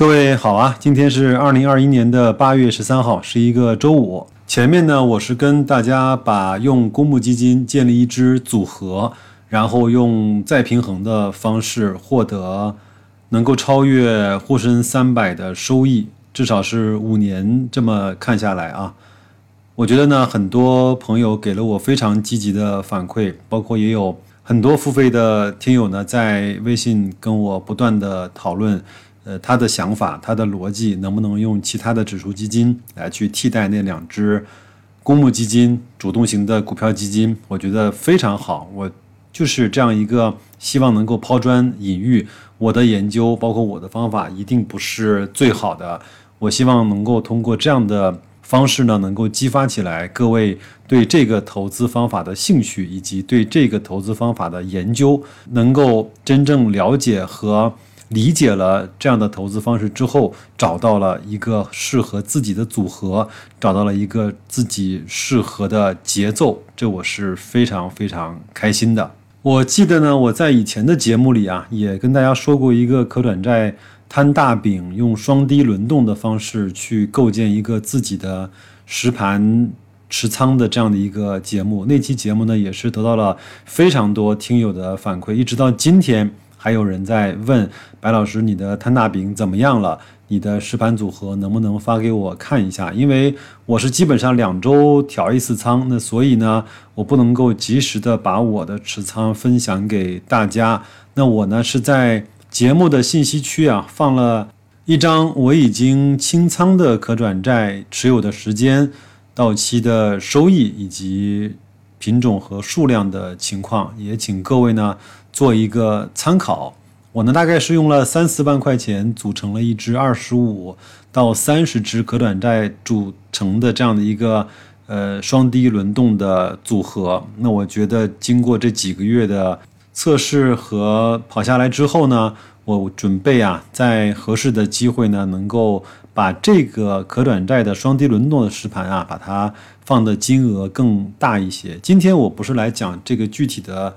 各位好啊，今天是二零二一年的八月十三号，是一个周五。前面呢，我是跟大家把用公募基金建立一支组合，然后用再平衡的方式获得能够超越沪深三百的收益，至少是五年这么看下来啊。我觉得呢，很多朋友给了我非常积极的反馈，包括也有很多付费的听友呢，在微信跟我不断的讨论。呃，他的想法，他的逻辑，能不能用其他的指数基金来去替代那两只公募基金、主动型的股票基金？我觉得非常好。我就是这样一个希望能够抛砖引玉。我的研究，包括我的方法，一定不是最好的。我希望能够通过这样的方式呢，能够激发起来各位对这个投资方法的兴趣，以及对这个投资方法的研究，能够真正了解和。理解了这样的投资方式之后，找到了一个适合自己的组合，找到了一个自己适合的节奏，这我是非常非常开心的。我记得呢，我在以前的节目里啊，也跟大家说过一个可转债摊大饼，用双低轮动的方式去构建一个自己的实盘持仓的这样的一个节目。那期节目呢，也是得到了非常多听友的反馈，一直到今天。还有人在问白老师，你的摊大饼怎么样了？你的实盘组合能不能发给我看一下？因为我是基本上两周调一次仓，那所以呢，我不能够及时的把我的持仓分享给大家。那我呢是在节目的信息区啊放了一张我已经清仓的可转债持有的时间、到期的收益以及品种和数量的情况，也请各位呢。做一个参考，我呢大概是用了三四万块钱组成了一支二十五到三十只可转债组成的这样的一个呃双低轮动的组合。那我觉得经过这几个月的测试和跑下来之后呢，我准备啊在合适的机会呢能够把这个可转债的双低轮动的实盘啊把它放的金额更大一些。今天我不是来讲这个具体的。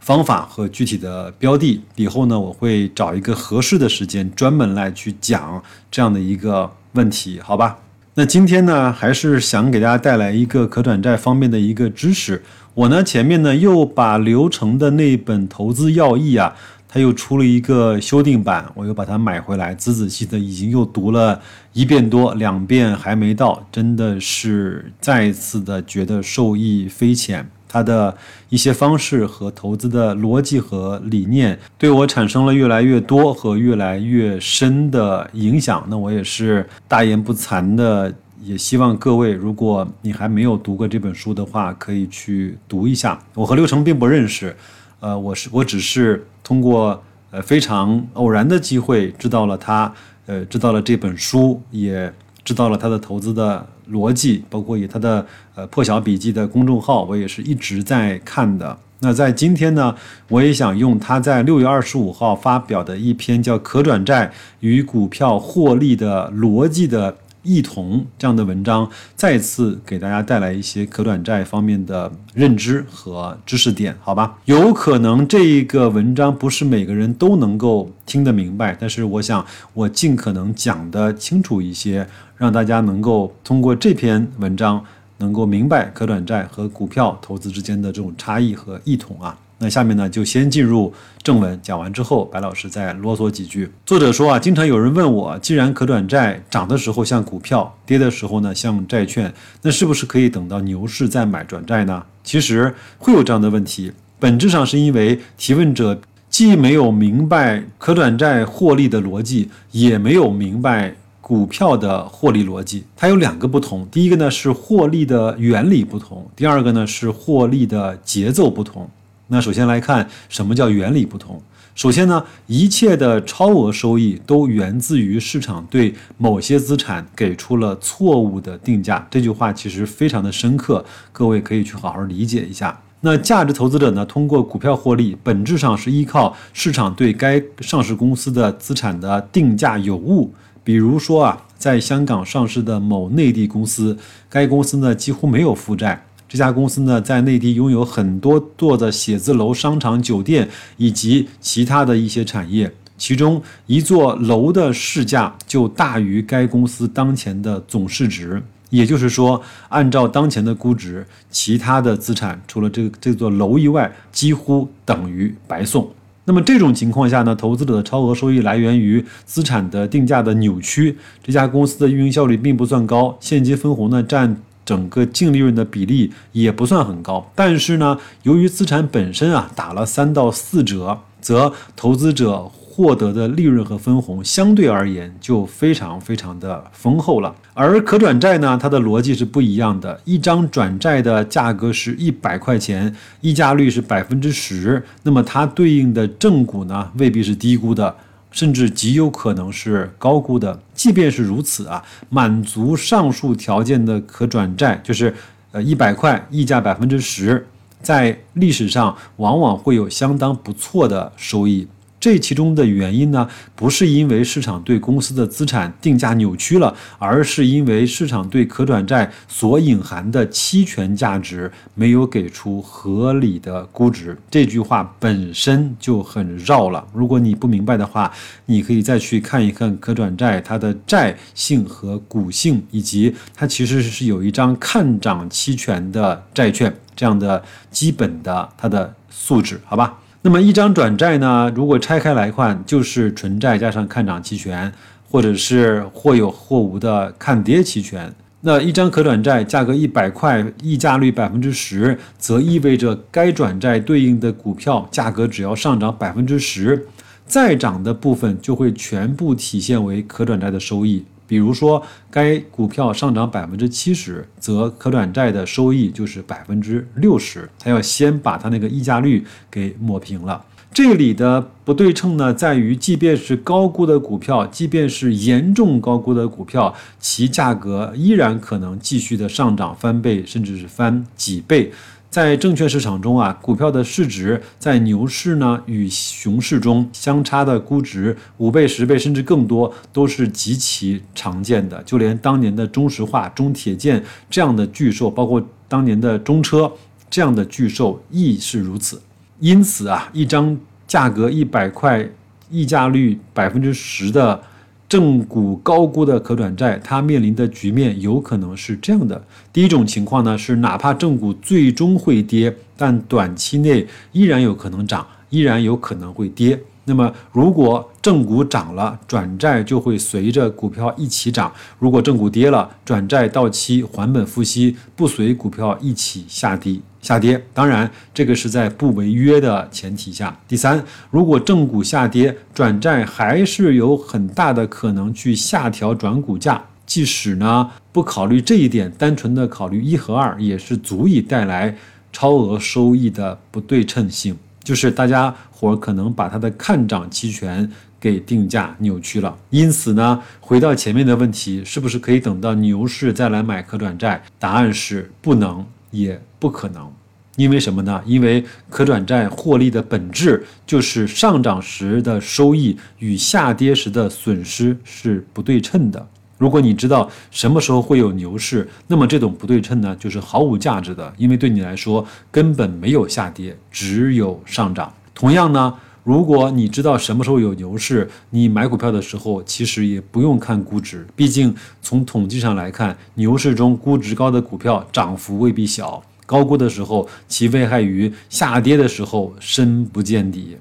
方法和具体的标的，以后呢，我会找一个合适的时间，专门来去讲这样的一个问题，好吧？那今天呢，还是想给大家带来一个可转债方面的一个知识。我呢，前面呢又把刘成的那本投资要义啊，他又出了一个修订版，我又把它买回来，仔仔细的已经又读了一遍多，两遍还没到，真的是再一次的觉得受益匪浅。他的一些方式和投资的逻辑和理念，对我产生了越来越多和越来越深的影响。那我也是大言不惭的，也希望各位，如果你还没有读过这本书的话，可以去读一下。我和刘成并不认识，呃，我是我只是通过呃非常偶然的机会知道了他，呃，知道了这本书，也知道了他的投资的。逻辑包括以他的呃破晓笔记的公众号，我也是一直在看的。那在今天呢，我也想用他在六月二十五号发表的一篇叫《可转债与股票获利的逻辑》的。异同这样的文章，再次给大家带来一些可转债方面的认知和知识点，好吧？有可能这一个文章不是每个人都能够听得明白，但是我想我尽可能讲得清楚一些，让大家能够通过这篇文章能够明白可转债和股票投资之间的这种差异和异同啊。那下面呢，就先进入正文。讲完之后，白老师再啰嗦几句。作者说啊，经常有人问我，既然可转债涨的时候像股票，跌的时候呢像债券，那是不是可以等到牛市再买转债呢？其实会有这样的问题，本质上是因为提问者既没有明白可转债获利的逻辑，也没有明白股票的获利逻辑。它有两个不同，第一个呢是获利的原理不同，第二个呢是获利的节奏不同。那首先来看什么叫原理不同。首先呢，一切的超额收益都源自于市场对某些资产给出了错误的定价。这句话其实非常的深刻，各位可以去好好理解一下。那价值投资者呢，通过股票获利，本质上是依靠市场对该上市公司的资产的定价有误。比如说啊，在香港上市的某内地公司，该公司呢几乎没有负债。这家公司呢，在内地拥有很多座的写字楼、商场、酒店以及其他的一些产业。其中一座楼的市价就大于该公司当前的总市值。也就是说，按照当前的估值，其他的资产除了这这座楼以外，几乎等于白送。那么这种情况下呢，投资者的超额收益来源于资产的定价的扭曲。这家公司的运营效率并不算高，现金分红呢占整个净利润的比例也不算很高。但是呢，由于资产本身啊打了三到四折，则投资者。获得的利润和分红相对而言就非常非常的丰厚了，而可转债呢，它的逻辑是不一样的。一张转债的价格是一百块钱，溢价率是百分之十，那么它对应的正股呢，未必是低估的，甚至极有可能是高估的。即便是如此啊，满足上述条件的可转债，就是呃一百块，溢价百分之十，在历史上往往会有相当不错的收益。这其中的原因呢，不是因为市场对公司的资产定价扭曲了，而是因为市场对可转债所隐含的期权价值没有给出合理的估值。这句话本身就很绕了。如果你不明白的话，你可以再去看一看可转债它的债性和股性，以及它其实是有一张看涨期权的债券这样的基本的它的素质，好吧？那么一张转债呢，如果拆开来看，就是纯债加上看涨期权，或者是或有或无的看跌期权。那一张可转债价格一百块，溢价率百分之十，则意味着该转债对应的股票价格只要上涨百分之十，再涨的部分就会全部体现为可转债的收益。比如说，该股票上涨百分之七十，则可转债的收益就是百分之六十。它要先把它那个溢价率给抹平了。这里的不对称呢，在于即便是高估的股票，即便是严重高估的股票，其价格依然可能继续的上涨翻倍，甚至是翻几倍。在证券市场中啊，股票的市值在牛市呢与熊市中相差的估值五倍、十倍甚至更多，都是极其常见的。就连当年的中石化、中铁建这样的巨兽，包括当年的中车这样的巨兽亦是如此。因此啊，一张价格一百块、溢价率百分之十的。正股高估的可转债，它面临的局面有可能是这样的：第一种情况呢，是哪怕正股最终会跌，但短期内依然有可能涨，依然有可能会跌。那么，如果正股涨了，转债就会随着股票一起涨；如果正股跌了，转债到期还本付息，不随股票一起下跌。下跌，当然这个是在不违约的前提下。第三，如果正股下跌，转债还是有很大的可能去下调转股价。即使呢不考虑这一点，单纯的考虑一和二，也是足以带来超额收益的不对称性。就是大家伙可能把它的看涨期权给定价扭曲了。因此呢，回到前面的问题，是不是可以等到牛市再来买可转债？答案是不能。也不可能，因为什么呢？因为可转债获利的本质就是上涨时的收益与下跌时的损失是不对称的。如果你知道什么时候会有牛市，那么这种不对称呢，就是毫无价值的，因为对你来说根本没有下跌，只有上涨。同样呢。如果你知道什么时候有牛市，你买股票的时候其实也不用看估值，毕竟从统计上来看，牛市中估值高的股票涨幅未必小，高估的时候其危害于下跌的时候深不见底，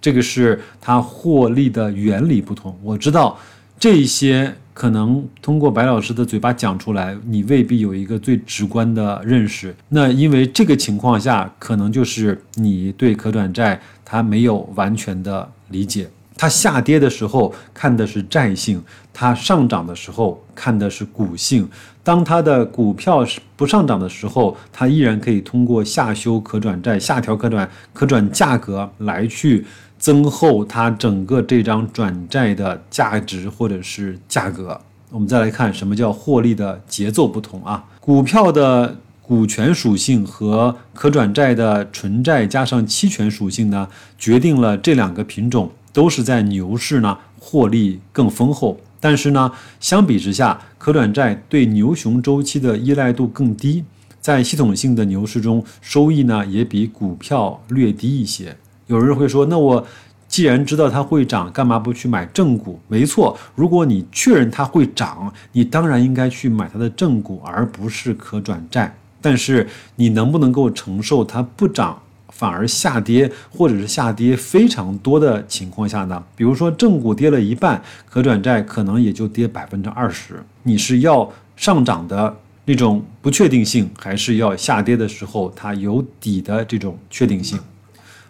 这个是它获利的原理不同。我知道这些。可能通过白老师的嘴巴讲出来，你未必有一个最直观的认识。那因为这个情况下，可能就是你对可转债它没有完全的理解。它下跌的时候看的是债性，它上涨的时候看的是股性。当它的股票是不上涨的时候，它依然可以通过下修可转债、下调可转可转价格来去。增厚它整个这张转债的价值或者是价格。我们再来看什么叫获利的节奏不同啊？股票的股权属性和可转债的纯债加上期权属性呢，决定了这两个品种都是在牛市呢获利更丰厚。但是呢，相比之下，可转债对牛熊周期的依赖度更低，在系统性的牛市中，收益呢也比股票略低一些。有人会说，那我。既然知道它会涨，干嘛不去买正股？没错，如果你确认它会涨，你当然应该去买它的正股，而不是可转债。但是你能不能够承受它不涨？反而下跌，或者是下跌非常多的情况下呢？比如说正股跌了一半，可转债可能也就跌百分之二十。你是要上涨的那种不确定性，还是要下跌的时候它有底的这种确定性？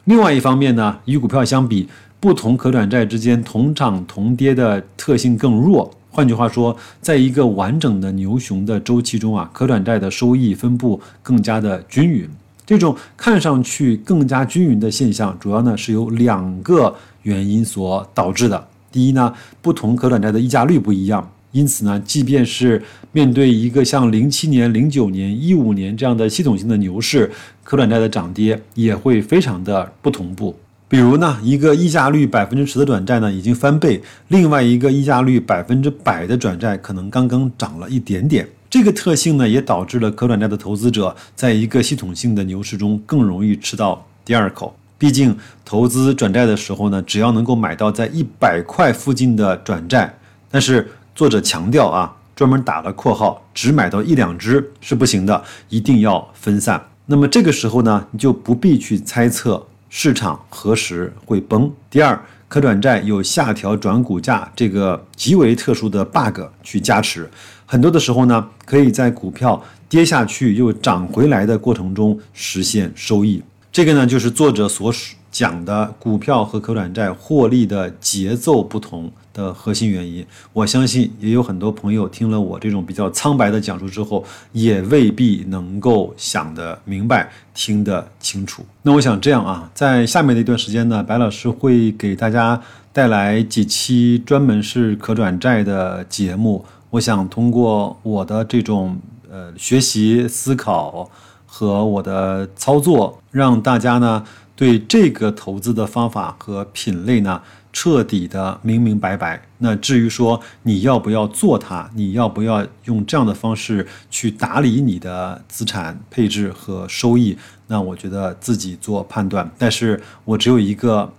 另外一方面呢，与股票相比，不同可转债之间同涨同跌的特性更弱。换句话说，在一个完整的牛熊的周期中啊，可转债的收益分布更加的均匀。这种看上去更加均匀的现象，主要呢是由两个原因所导致的。第一呢，不同可转债的溢价率不一样，因此呢，即便是面对一个像零七年、零九年、一五年这样的系统性的牛市，可转债的涨跌也会非常的不同步。比如呢，一个溢价率百分之十的转债呢已经翻倍，另外一个溢价率百分之百的转债可能刚刚涨了一点点。这个特性呢，也导致了可转债的投资者在一个系统性的牛市中更容易吃到第二口。毕竟投资转债的时候呢，只要能够买到在一百块附近的转债，但是作者强调啊，专门打了括号，只买到一两只是不行的，一定要分散。那么这个时候呢，你就不必去猜测市场何时会崩。第二。可转债有下调转股价这个极为特殊的 bug 去加持，很多的时候呢，可以在股票跌下去又涨回来的过程中实现收益。这个呢，就是作者所讲的股票和可转债获利的节奏不同。的核心原因，我相信也有很多朋友听了我这种比较苍白的讲述之后，也未必能够想得明白、听得清楚。那我想这样啊，在下面的一段时间呢，白老师会给大家带来几期专门是可转债的节目。我想通过我的这种呃学习、思考和我的操作，让大家呢对这个投资的方法和品类呢。彻底的明明白白。那至于说你要不要做它，你要不要用这样的方式去打理你的资产配置和收益，那我觉得自己做判断。但是我只有一个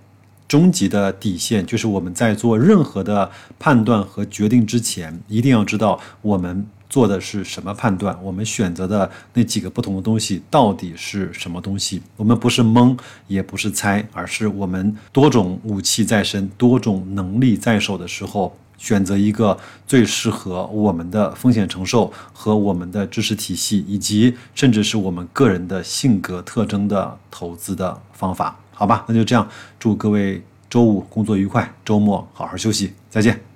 终极的底线，就是我们在做任何的判断和决定之前，一定要知道我们。做的是什么判断？我们选择的那几个不同的东西到底是什么东西？我们不是蒙，也不是猜，而是我们多种武器在身、多种能力在手的时候，选择一个最适合我们的风险承受和我们的知识体系，以及甚至是我们个人的性格特征的投资的方法。好吧，那就这样，祝各位周五工作愉快，周末好好休息，再见。